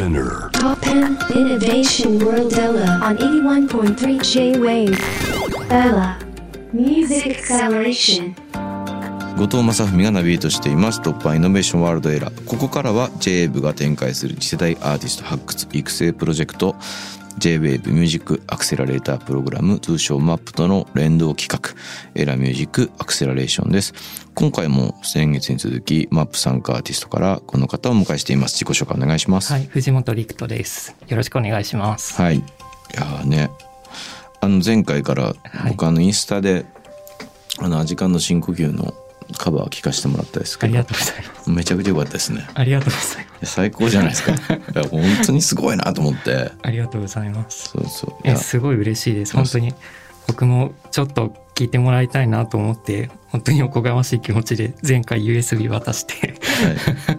Spinner. Top 10 Innovation World Ella on 81.3 J-Wave. Ella Music Acceleration. 後藤正文がナビゲートしています突破イノベーションワールドエラーここからは JWAVE が展開する次世代アーティスト発掘育成プロジェクト JWAVE ミュージックアクセラレータープログラム通称 MAP との連動企画エラミュージックアクセラレーションです今回も先月に続き MAP 参加アーティストからこの方をお迎えしています自己紹介お願いしますはい、藤本陸斗です。よろしくお願いします。はい。いやーね、あの前回から僕あのインスタで、あのアジカンの深呼吸のカバー聞かせてもらったですけどありがとうございます。めちゃくちゃ良かったですね。ありがとうございます。最高じゃないですか。本当にすごいなと思って。ありがとうございます。そうそう。いえ、やすごい嬉しいです。本当に。僕もちょっと聞いてもらいたいなと思って、本当におこがましい気持ちで前回 USB 渡して、は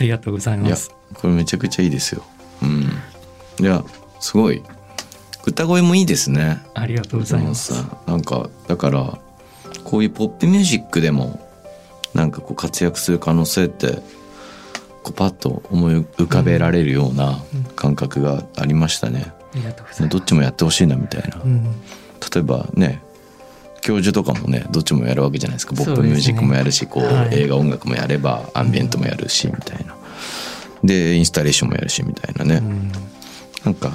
ありがとうございます。これめちゃくちゃいいですよ。うん。いやすごい歌声もいいですね。ありがとうございます。なんかだからこういうポップミュージックでもなんかこう活躍する可能性ってこうパッと思い浮かべられるような感覚がありましたね。どっちもやってほしいなみたいな。うん。例えばね教授とかもねどっちもやるわけじゃないですかポップミュージックもやるし、こう、はい映画音楽もやればアンビエントもやるしみたいな。でインスタレーションもやるしみたいなね。うんなんか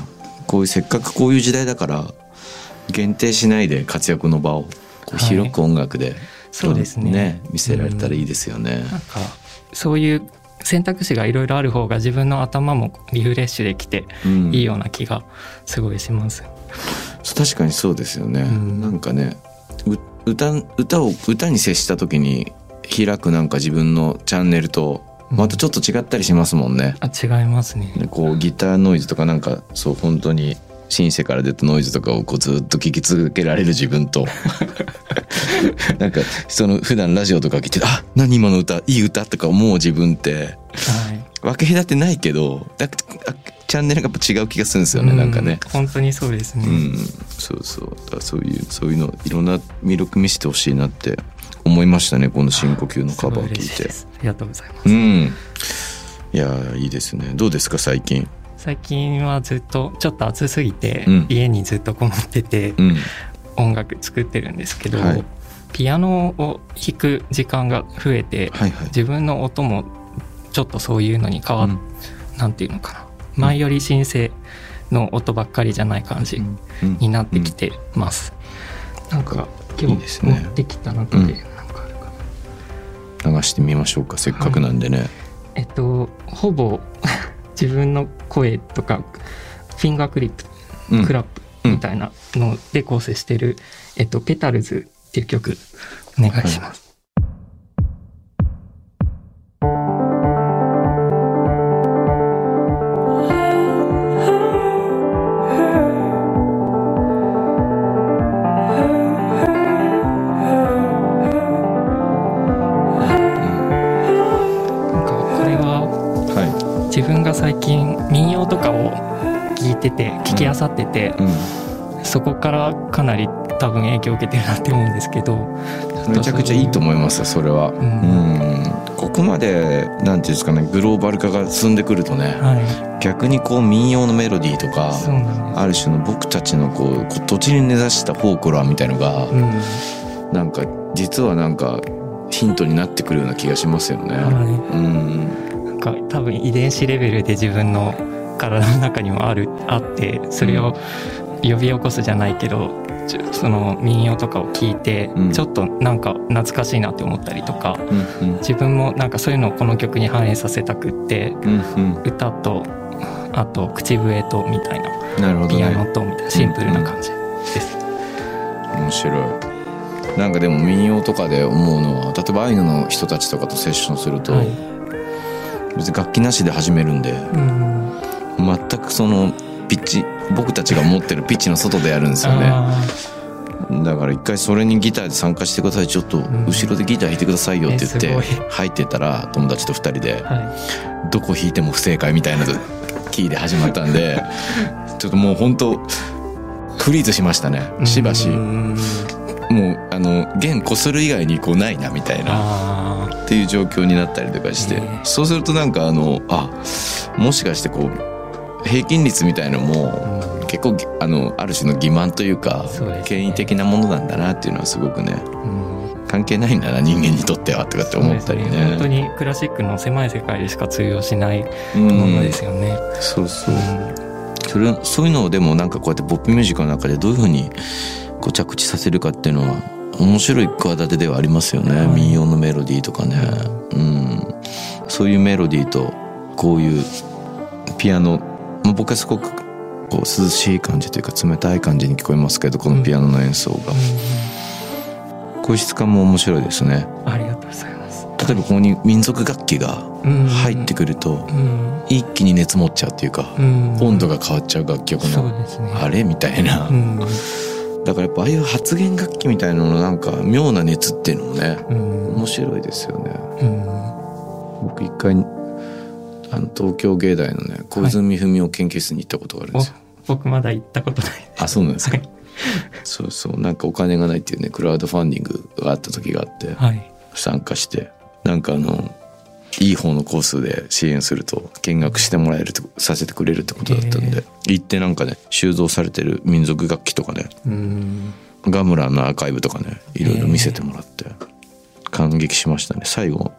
こういうせっかくこういう時代だから限定しないで活躍の場をこうはい広く音楽で、そうですね見せられたらいいですよね。なんか、そういう選択肢がいろいろある方が自分の頭もリフレッシュできてうんいいような気がすごいします。確かにそうですよね。んなんかねう歌歌を歌に接した時に開くなんか自分のチャンネルとまたちょっと違ったりしますもんね。あ、違いますね。でこうギターノイズとかなんかそう本当にシンセから出たノイズとかをこうずっと聞き続けられる自分と。なんかその普段ラジオとか聞いてあ何今の歌いい歌とか思う自分って。はい。分け隔てないけどだあチャンネルがやっぱ違う気がするんですよね、なんかね。うん本当にそうですね。うん、そうそう。だそういうそういうのいろんな魅力見せてほしいなって思いましたねこの深呼吸のカバーを聞いて。ありがとうございます。うん。いやーいいですね。どうですか最近？最近はずっとちょっと暑すぎて、うん。家にずっとこもっててうん。音楽作ってるんですけど、はい。ピアノを弾く時間が増えて、はいはい。自分の音もちょっとそういうのに変わっ、うん。なんていうのかな。前より申請の音ばっかりじゃない感じうん。になってきてます。なんか今日いいですね。持ってきた中でうん。なんかあるかな。流してみましょうか。せっかくなんでね、えっとほぼ自分の声とかフィンガークリップうんクラップみたいなので構成してる、えっと、ペタルズっていう曲お願いします。て聞き漁ってて、い、うん、そこからかなり多分影響を受けてるなって思うんですけどめちゃくちゃいいと思いますそれは。うん、ここまでなんていうんですかねグローバル化が進んでくるとねは逆にこう民謡のメロディーといかある種の僕たちのこう土地に根ざしたフォークロアみたいのが、うん。なんか実はなんかヒントになってくるような気がしますよね。はうん、い、なんか多分遺伝子レベルで自分の体の中にもあるあってそれを呼び起こすじゃないけどちょその民謡とかを聞いて、うん。ちょっとなんか懐かしいなって思ったりとかうん、うん、自分もなんかそういうのをこの曲に反映させたくってうん、うん、歌とあと口笛とみたいななるほどピアノね。とみたいなシンプルな感じです。面白い。なんかでも民謡とかで思うのは例えばアイヌの人たちとかとセッションすると、はい。別に楽器なしで始めるんでうん全くそのピッチ僕たちが持ってるピッチの外でやるんですよね。あだから一回それにギターで参加してください。ちょっとん。後ろでギター弾いてくださいよって言って入ってたら友達と二人でどこ弾いても不正解みたいなキーで始まったんで ちょっともう本当フリーズしましたねいしばし。うんもうあの弦こする以外にこうないなみたいな。あっていう状況になったりとかして、ええそうするとなんかあのあもしかしてこう平均率みたいのもあ、うん。結構あのある種の欺瞞というかね。権威的なものなんだなっていうのはすごくねうん。関係ないんだな人間にとってはとかって思ったりそうですね。本当にクラシックの狭い世界でしか通用しないうんものですよね。そうそう。それそういうのをでもなんかこうやってポップミュージックの中でどういうふうにこう着地させるかっていうのは面白い企てではありますよね、はい民謡のメロディーとかね、うん、そういうメロディーとこういうピアノ、まあ、僕はすごくこう涼しい感じというか冷たい感じに聞こえますけどこのピアノの演奏が、こういう質感も面白いですね。うんありがとうございます。例えばここに民族楽器が入ってくるとうん。一気に熱持っちゃうっていうかうん。温度が変わっちゃう楽曲のね。あれみたいな。うん。だからやっぱああいう発言楽器みたいなののなんか妙な熱っていうのもねうん。面白いですよね。うん。僕一回あの東京芸大のね小泉文雄研究室に行ったことがあるんですよ、僕まだ行ったことない。あそうなんですか、はい。そうそうなんかお金がないっていうねクラウドファンディングがあった時があってはい。参加してなんかあのいい方のコースで支援すると見学してもらえるとさせてくれるってことだったんへで行ってなんかね収蔵されてる民族楽器とかねうん。ガムランのアーカイブとかねいろいろ見せてもらって感激しましたね。最後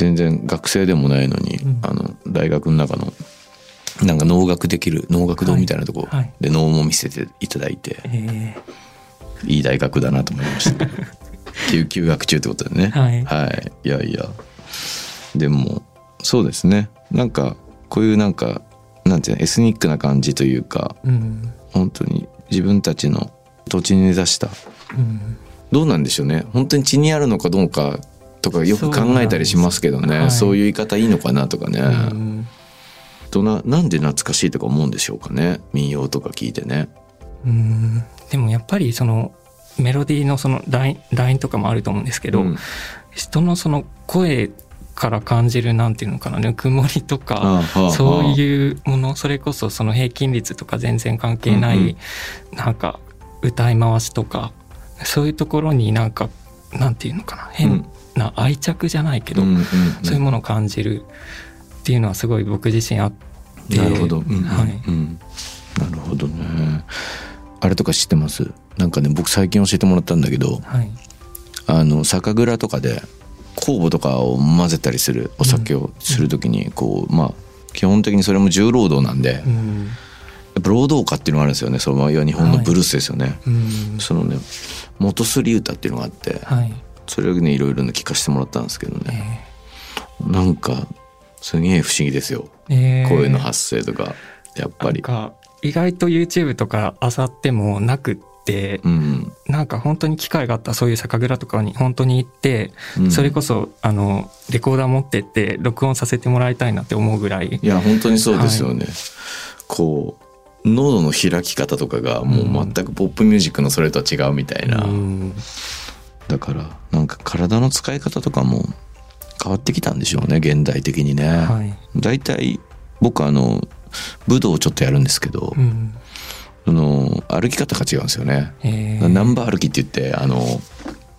全然学生でもないのに、うん。あの大学の中のなんか能楽できる能楽堂みたいなとこはいはい。で能も見せていただいて、え。いい大学だなと思いました。休休学中ってことでね。はい。はい、いやいや。でもそうですね。なんかこういうなんかなんていうのエスニックな感じというかーうん。本当に自分たちの土地に根ざした。うん。どうなんでしょうね。本当に血にあるのかどうかとかよく考えたりしますけどね。そう,、そういう言い方いいのかなとかね、うん。とななんで懐かしいとか思うんでしょうかね。民謡とか聞いてね。うん。でもやっぱりそのメロディーのそのラインラインとかもあると思うんですけど、うん。人のその声から感じるなんていうのかな。ぬくもりとかそういうものそれこそその平均率とか全然関係ない、うんうん。なんか歌い回しとかそういうところになんかなんていうのかな。変な愛着じゃないけど、うんうんうん。そういうものを感じるっていうのはすごい僕自身あって。なるほど、うんうん。はい。うんなるほどね。あれとか知ってます？なんかね僕最近教えてもらったんだけどはい。あの酒蔵とかで酵母とかを混ぜたりするお酒をする時にこう、まあ基本的にそれも重労働なんで、やっうんぱ労働歌っていうのがあるんですよね。そのいわ日本のブルースですよね、うん。そのね元すり歌っていうのがあってはいそれをねいろいろね聞かせてもらったんですけどね。えなんかすげえ不思議ですよ。ーえー。声の発声とかやっぱり。意外と YouTube とか漁ってもなくって、うんなんか本当に機会があったらそういう酒蔵とかに本当に行って、うんそれこそあのレコーダー持ってって録音させてもらいたいなって思うぐらい。いや本当にそうですよね、こう喉の開き方とかがもう全くポップミュージックのそれとは違うみたいな、うんだからなんか体の使い方とかも変わってきたんでしょうね現代的にね、はい。大体僕あの武道をちょっとやるんですけど、うん。その歩き方が違うんですよね、えー。ナンバー歩きって言ってあの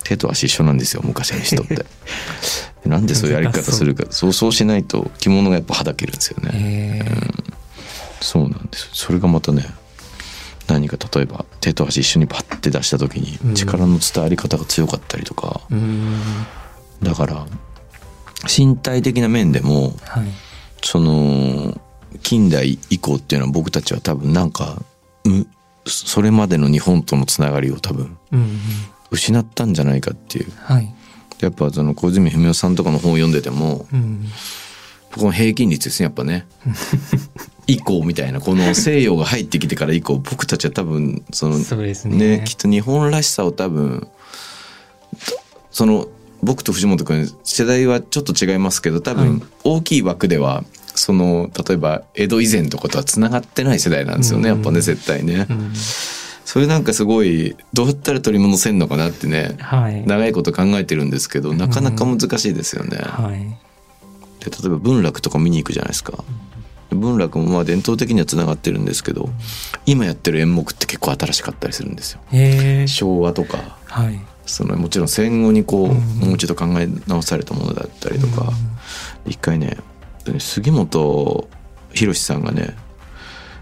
手と足一緒なんですよ昔の人って。なんでそういうやり方するかそうそう。しないと着物がやっぱはだけるんですよね、えー。そうなんです。それがまたね何か例えば手と足一緒にパッて出した時にうん。力の伝わり方が強かったりとか、うん。だから身体的な面でもはい。その近代以降っていうのは僕たちは多分なんかむそれまでの日本とのつながりを多分うん失ったんじゃないかっていう。はい。やっぱその小泉文雄さんとかの本を読んでてもうん。この平均率ですねやっぱね 以降みたいなこの西洋が入ってきてから以降僕たちは多分そのそうですね。ねきっと日本らしさを多分その僕と藤本君世代はちょっと違いますけど多はい。分大きい枠ではその例えば江戸以前とかとはつながってない世代なんですよねやっぱね絶対ね。う。ん。それなんかすごいどうやったら取り戻せんのかなってねはい。長いこと考えてるんですけどなかなか難しいですよね。はい。で例えば文楽とか見に行くじゃないですか。文楽もまあ伝統的にはつながってるんですけど今やってる演目って結構新しかったりするんですよ。昭和とかはい。そのもちろん戦後にこう、うんもう一度考え直されたものだったりとか、一回ね杉本博さんがね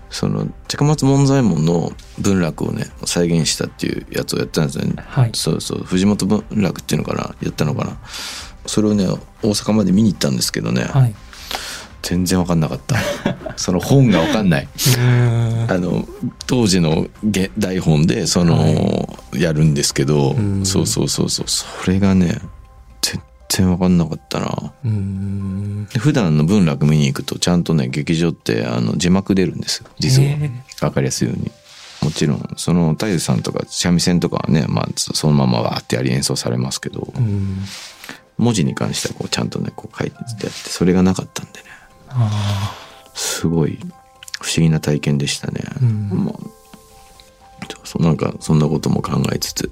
その高松門左衛門の文楽をね再現したっていうやつをやったんですね、はい。そうそう。藤本文楽っていうのかなやったのかな。それをね大阪まで見に行ったんですけどね、はい全然分かんなかった。その本が分かんない。うん。あの当時のげ台本でその、やるんですけど、うん。そうそうそうそう。それがね全然分かんなかったな。普段の文楽見に行くとちゃんとね劇場ってあの字幕出るんですよ。実は。へえ分かりやすいように。もちろんその太夫さんとか三味線とかはね、まあ、そそのままわーってやり演奏されますけど。うん。文字に関してはこうちゃんとねこう書いてやってそれがなかったんでね。あすごい不思議な体験でしたね、うん。まあなんかそんなことも考えつつ。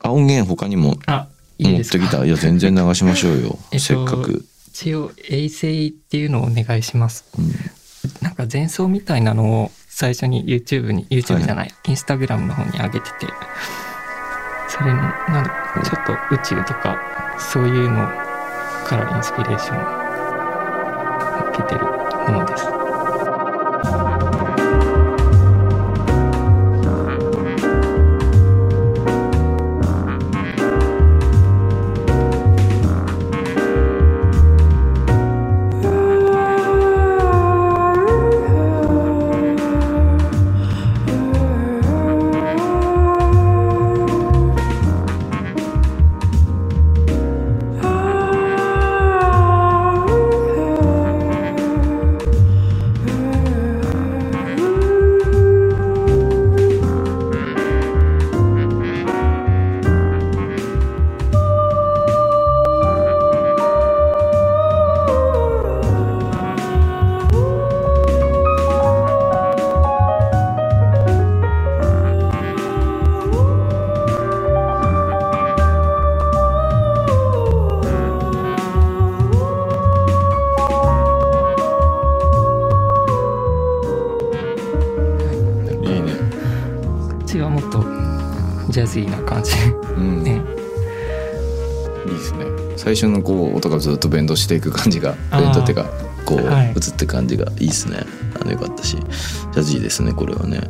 あ音源他にも持ってきた？いや全然流しましょうよ、えっとせっかく、一応衛星っていうのをお願いします。うん。なんか前奏みたいなのを最初に YouTube に YouTube じゃない、インスタグラムの方に上げててそれのなんだちょっと宇宙とかそういうのからインスピレーションけてるものです。最初のこう音がずっとベンドしていく感じがベンドっていうかこう、はい。映って感じがいいですね。あのよかったし。ジャズいいですねこれはね。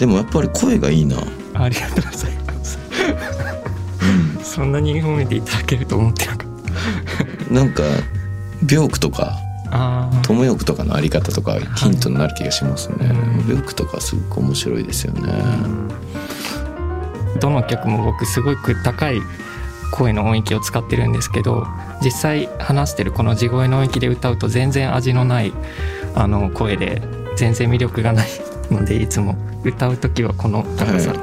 でもやっぱり声がいいな。ありがとうございます。そんなに褒めていただけると思ってなかっなんか病句とか友欲とかのあり方とかヒントになる気がしますね。うん。病句とかすごく面白いですよね。どの曲も僕すごく高い声の音域を使ってるんですけど実際話してるこの地声の音域で歌うと全然味のないあの声で全然魅力がないのでいつも歌う時はこの高さ、はい。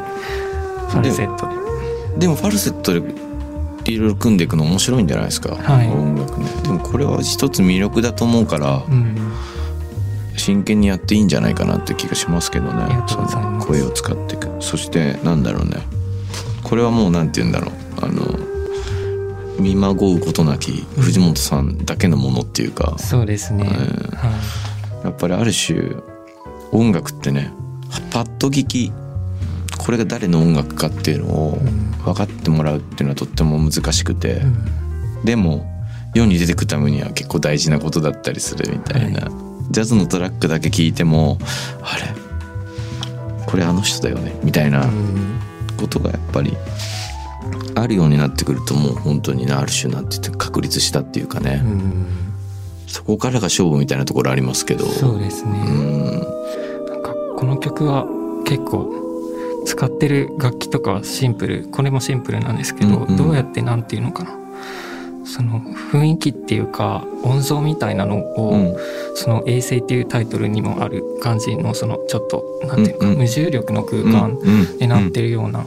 ファルセットで。でもファルセットでいろいろ組んでいくの面白いんじゃないですか、はい。音楽ね。でもこれは一つ魅力だと思うからうん。真剣にやっていいんじゃないかなって気がしますけどね。声を使っていく。そしてなんだろうね。これはもうなんて言うんだろう。あの見まごうことなき藤本さんだけのものっていうか。そうですね、うんはやっぱりある種音楽ってねパッと聞きこれが誰の音楽かっていうのをうん。分かってもらうっていうのはとっても難しくて、いうん。でも世に出てくためには結構大事なことだったりするみたいな、ジャズのトラックだけ聞いてもあれ？これあの人だよね？みたいなうん。ことがやっぱりあるようになってくるともう本当にねある種なんて言って確立したっていうかね、うん。そこからが勝負みたいなところありますけど。そうですね、うん。なんかこの曲は結構使ってる楽器とかはシンプルこれもシンプルなんですけど、うんうん。どうやってなんていうのかな。その雰囲気っていうか音像みたいなのを、うん。その「衛星」っていうタイトルにもある感じのそのちょっとなんていうか、うんうん。無重力の空うん間うん。になってるような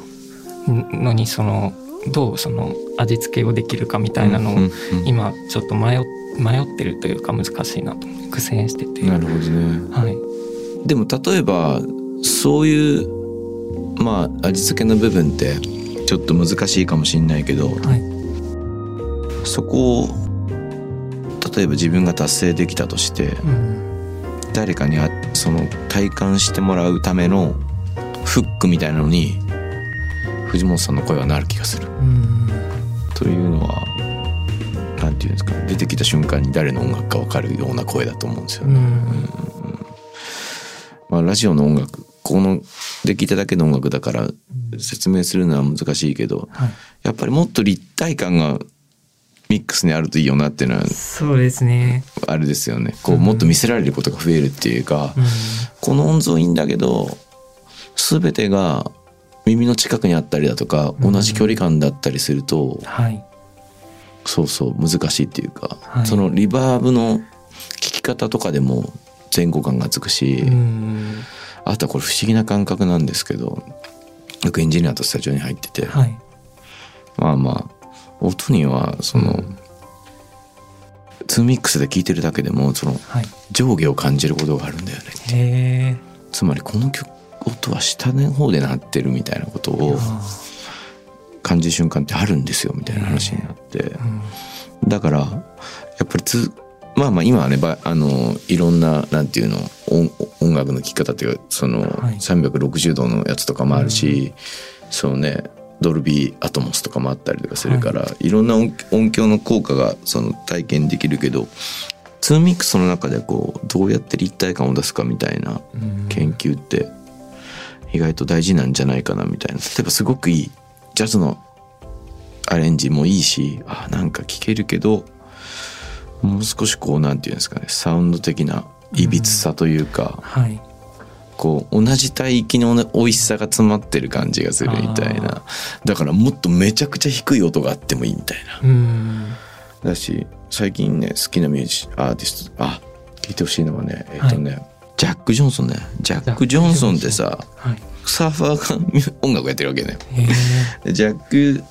のにそのどうその味付けをできるかみたいなのを今ちょっと迷っ迷ってるというか難しいなと苦戦してて。なるほどね。はい。でも例えばそういうまあ味付けの部分ってちょっと難しいかもしれないけどはい。そこを例えば自分が達成できたとしてうん。誰かにあその体感してもらうためのフックみたいなのに藤本さんの声はなる気がする。うんというのはなんていうんですか出てきた瞬間に誰の音楽か分かるような声だと思うんですようね。ん。まあ、ラジオの音楽こので聞いただけの音楽だから説明するのは難しいけどはい。やっぱりもっと立体感がミックスにあるといいよなっていうのはそうですね。あれですよね。こうもっと見せられることが増えるっていうか、うん。この音像いいんだけど全てが耳の近くにあったりだとか同じ距離感だったりすると、はい。そうそう難しいっていうか、はい。そのリバーブの聞き方とかでも前後感がつくし、うん。あとはこれ不思議な感覚なんですけどよくエンジニアとスタジオに入ってて、はい。まあまあ音にはその、うん。ツーミックスで聞いてるだけでもそのはい。上下を感じることがあるんだよねつまりこの曲音は下の方で鳴ってるみたいなことを感じる瞬間ってあるんですよみたいな話になって。うん。だからやっぱりつまあまあ今はねばあのいろんななんていうの音音楽の聴き方っていうかそのはい。360度のやつとかもあるし、そのねドルビーアトモスとかもあったりとかするから、い、ろんな音音響の効果がその体験できるけどツーミックスの中でこうどうやって立体感を出すかみたいなうん。研究って意外と大事なんじゃないかなみたいな。例えばすごくいいジャズのアレンジもいいしあなんか聴けるけどもう少しこうなんていうんですかねサウンド的ないびつさというか、はい。こう同じ帯域のね美味しさが詰まってる感じがするみたいな。だからもっとめちゃくちゃ低い音があってもいいみたいな。うん。だし最近ね好きなミュージアーティストあ聞いてほしいのはねえっ、とね、ジャック・ジョンソンね。ジャック・ジョンソンってさはい。サーファーが音楽やってるわけねジャック・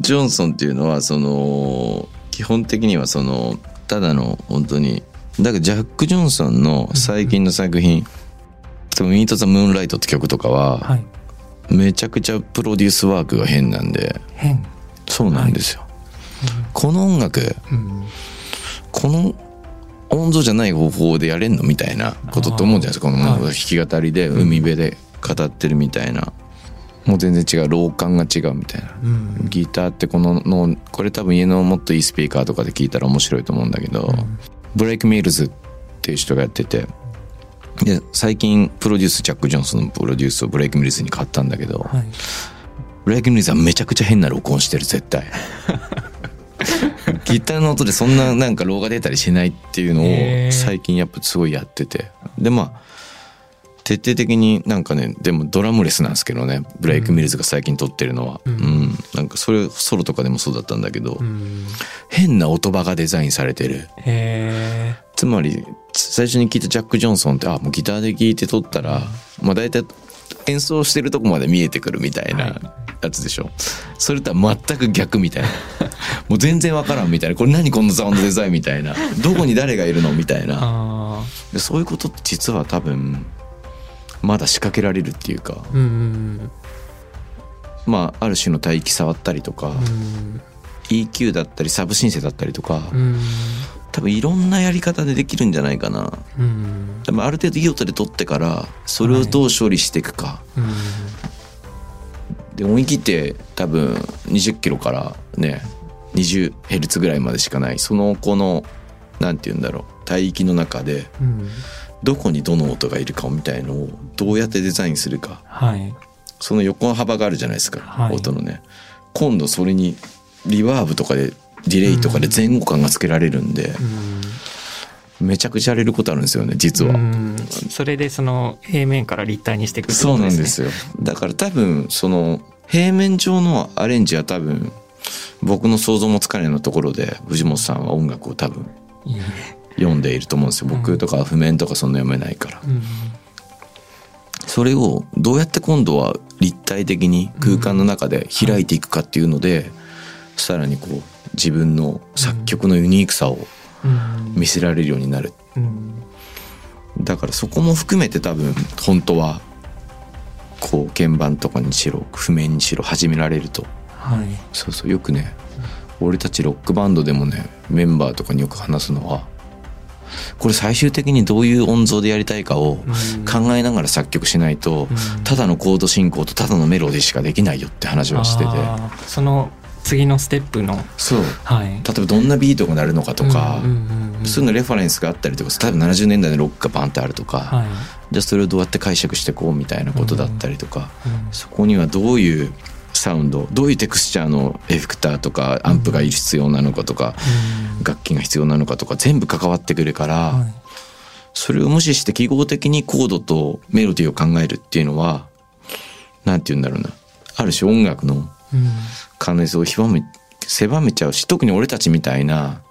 ジョンソンっていうのはその基本的にはそのただの本当にだからジャック・ジョンソンの最近の作品「ミート・ザ・ムーンライト」って曲とかははい。めちゃくちゃプロデュースワークが変なんで変。そうなんですよ、この音楽うん。この音像じゃない方法でやれんのみたいなことって思うじゃないですか。このはい弾き語りで海辺で語ってるみたいな。もう全然違う low 感が違うみたいな。うん。ギターってこののこれ多分家のもっといいスピーカーとかで聞いたら面白いと思うんだけど、ブレイク・ミルズっていう人がやっててで最近プロデュースジャック・ジョンソンのプロデュースをブレイク・ミルズに変わったんだけど、はい。ブレイク・ミルズはめちゃくちゃ変な録音してる絶対 ギターの音でそんななんか low が出たりしないっていうのを最近やっぱすごいやってて。でまあ徹底的になんかねでもドラムレスなんですけどね。ブレイク・ミルズが最近撮ってるのは、ううん。んなんかそれソロとかでもそうだったんだけど、うん。変な音場がデザインされてる。つまり最初に聞いたジャック・ジョンソンってあもうギターで聴いて撮ったら、まあ大体演奏してるとこまで見えてくるみたいはないやつでしょ、それとは全く逆みたいな。もう全然わからんみたいな。これ何このサウンドデザインみたいな。どこに誰がいるのみたいな。あでそういうことって実は多分まだ仕掛けられるっていうか。あうんまあある種の帯域触ったりとか、うん。EQ だったりサブシンセだったりとか、うん。多分いろんなやり方でできるんじゃないかな。うん。でもある程度いい音で撮ってからそれをどう処理していくか、うんで思い切って多分20キロからね20ヘルツぐらいまでしかない。その子のなんて言うんだろう帯域の中でうん。どこにどの音がいるかみたいのをどうやってデザインするか。はい。その横幅があるじゃないですか、はい。音のね。今度それにリバーブとかでディレイとかで前後感がつけられるんで、めちゃくちゃやれることあるんですよね実は。うんそれでその平面から立体にしていくってそうなんですよ。だから多分その平面上のアレンジは多分僕の想像もつかないようなところで藤本さんは音楽を多分読んでいると思うんですよ。僕とか譜面とかそんな読めないから。うんそれをどうやって今度は立体的に空間の中で開いていくかっていうので、さらにこう自分の作曲のユニークさをうん見せられるようになる。うん。だからそこも含めて多分本当はこう鍵盤とかにしろ譜面にしろ始められると。はい。そうそうよくね俺たちロックバンドでもねメンバーとかによく話すのはこれ最終的にどういう音像でやりたいかを考えながら作曲しないと、うん。ただのコード進行とただのメロディーしかできないよって話をしてて。その次のステップのそう。はい。例えばどんなビートが鳴るのかとか、うんうんうんうん。そういうのレファレンスがあったりとか例えば70年代のロックがバンってあるとか、はい。じゃあそれをどうやって解釈していこうみたいなことだったりとか、うんそこにはどういうサウンドどういうテクスチャーのエフェクターとかアンプが必要なのかとか、うん。楽器が必要なのかとか全部関わってくるから、はい。それを無視して記号的にコードとメロディーを考えるっていうのはなんて言うんだろうな。ある種音楽のうん可能性を狭め狭めちゃうし特に俺たちみたいな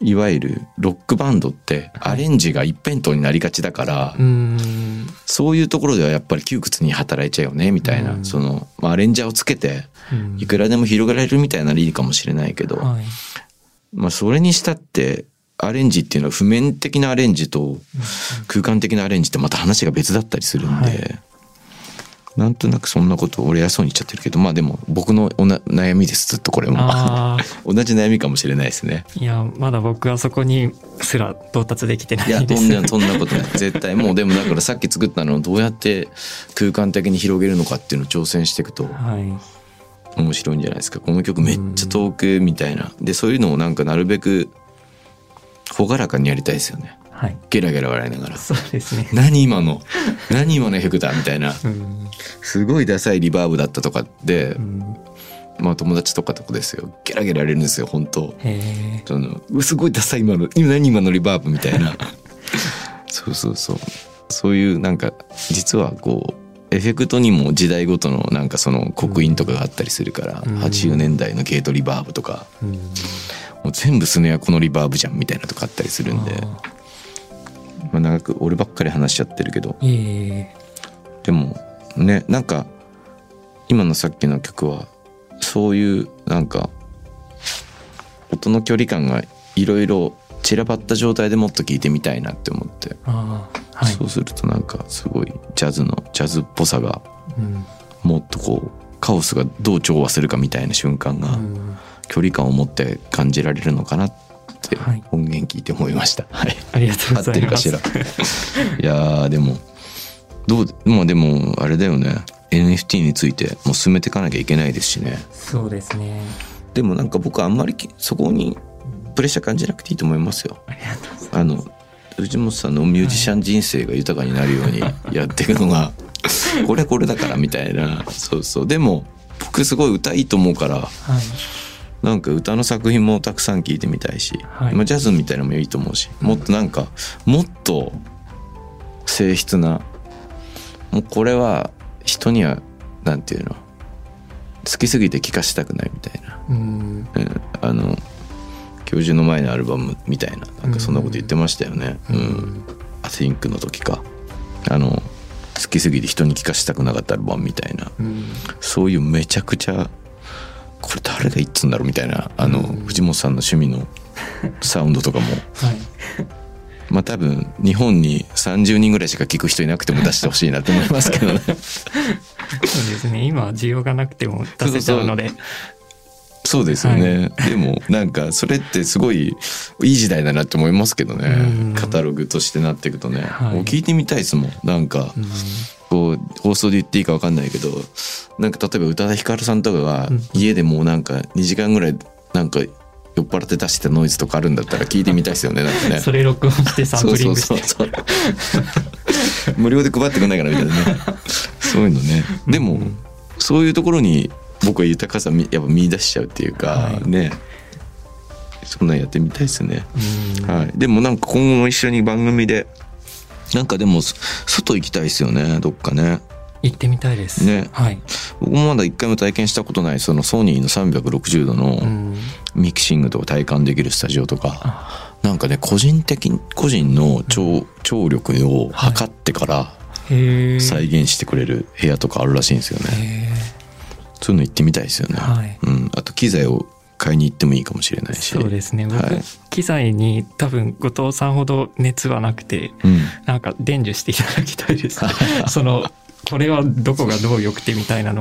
いわゆるロックバンドってアレンジが一辺倒になりがちだから、うん。そういうところではやっぱり窮屈に働いちゃうよねみたいな、うん。その、まあ、アレンジャーをつけてうん。いくらでも広げられるみたいならいいかもしれないけど、はい。まあそれにしたってアレンジっていうのは譜面的なアレンジと空間的なアレンジってまた話が別だったりするんで、はいなんとなくそんなこと俺偉そうに言っちゃってるけどまあでも僕のおな悩みです。ずっとこれも。あ 同じ悩みかもしれないですね。ーいやまだ僕はそこにすら到達できてないいやですとんでそんなことない。絶対もうでもだからさっき作ったのをどうやって空間的に広げるのかっていうのを挑戦していくとはい。面白いんじゃないですか。この曲めっちゃ遠くみたいな。でそういうのをなんかなるべく朗らかにやりたいですよねはい。ゲラゲラ笑いながら。そうですね。何今の？何今のエフェクターみたいな。うん。すごいダサいリバーブだったとかでう、ん。まあ友達とかとかですよ。ゲラゲラやれるんですよ本当。へえそのすごいダサい今の今何今のリバーブみたいな。そうそうそう。そういうなんか実はこうエフェクトにも時代ごとのなんかその刻印とかがあったりするから、うん。80年代のゲートリバーブとかうん。もう全部スネアこのリバーブじゃんみたいなとかあったりするんで。あまあ、長く俺ばっかり話しちゃってるけど。ーえ。でもねなんか今のさっきの曲はそういうなんか音の距離感がいろいろ散らばった状態でもっと聴いてみたいなって思って、はい。そうするとなんかすごいジャズのジャズっぽさがうん。もっとこうカオスがどう調和するかみたいな瞬間がうん。距離感を持って感じられるのかなってはい。音源聞いて思いました。はい。ありがとう合ってるかございますしら？いやーでもどうまあでもあれだよね。NFT についてもう進めていかなきゃいけないですしね。そうですね。でもなんか僕あんまりきそこにプレッシャー感じなくていいと思いますよ。ありがとうございます。あの藤本さんのミュージシャン人生が豊かになるように やっていくのがこれこれだからみたいな。そうそう。でも僕すごい歌いいと思うからはいなんか歌の作品もたくさん聴いてみたいし、はい。まあ、ジャズみたいなのもいいと思うしもっとなんかもっと静筆なもうこれは人にはなんていうの好きすぎて聴かしたくないみたいな、うん。うん、あの教授の前のアルバムみたいななんかそんなこと言ってましたよね。ううん。ん、アシンクの時か。あの好きすぎて人に聴かしたくなかったアルバムみたいな。うん。そういうめちゃくちゃこれ誰が言っつんだろうみたいなあの、うん。藤本さんの趣味のサウンドとかも。はい。まあ多分日本に30人ぐらいしか聞く人いなくても出してほしいなと思いますけどね。そうですね。今は需要がなくても出せちゃうのでそうですよね、でもなんかそれってすごいいい時代だなって思いますけどね、うん。カタログとしてなっていくとね、はい。もう聞いてみたいですもん。なんか、うん。こう放送で言っていいか分かんないけどなんか例えば宇多田ヒカルさんとかがうん。家でもうなんか2時間ぐらいなんか酔っ払って出してたノイズとかあるんだったら聞いてみたいですよね。なんかね。それ録音してサンプリングして。そうそうそう無料で配ってくんないからみたいなね。そういうのね。でも、うん。そういうところに僕は豊かさみやっぱ見出しちゃうっていうか、はい。ね。そんなんやってみたいですね、うん。はい、でもなんか今後も一緒に番組でなんかでもそ外行きたいですよねどっかね。行ってみたいです。ね。はい。僕もまだ一回も体験したことないそのソニーの360度のうん。ミキシングとか体感できるスタジオとか、あ。なんかね個人的に個人の聴聴力を測ってから再現してくれる部屋とかあるらしいんですよね、へそういうの行ってみたいですよね、はい。うん、あと機材を買いに行ってもいいかもしれないし。そうですね。僕、はい。機材に多分後藤さんほど熱はなくてうん。なんか伝授していただきたいです。そのこれはどこがどう良くてみたいなの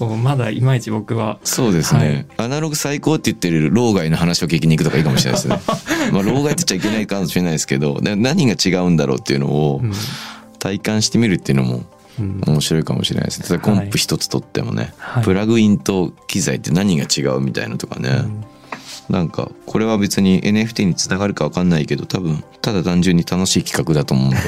をまだいまいち僕はそうですね、アナログ最高って言ってる老害の話を聞きに行くとかいいかもしれないですね。まあ老害って言っちゃいけないかもしれないですけどで何が違うんだろうっていうのをうん。体感してみるっていうのもうん面白いかもしれないですね。例えばコンプ一つとってもね、はい。プラグインと機材って何が違うみたいなとかね、なんかこれは別に NFT につながるか分かんないけど多分ただ単純に楽しい企画だと思うんで。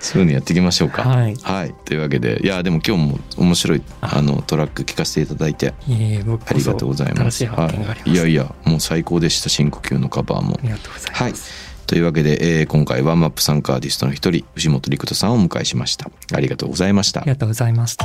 そういうのやっていきましょうか。はい。というわけでいやでも今日も面白いあ。あのトラック聞かせていただいてありがとうございます。います、はい、いやいやもう最高でした。深呼吸のカバーも。ありがとうございます、はいというわけで、えー、今回ワンマップ参加アーティストの一人藤本陸人さんをお迎えしました。ありがとうございました。ありがとうございました、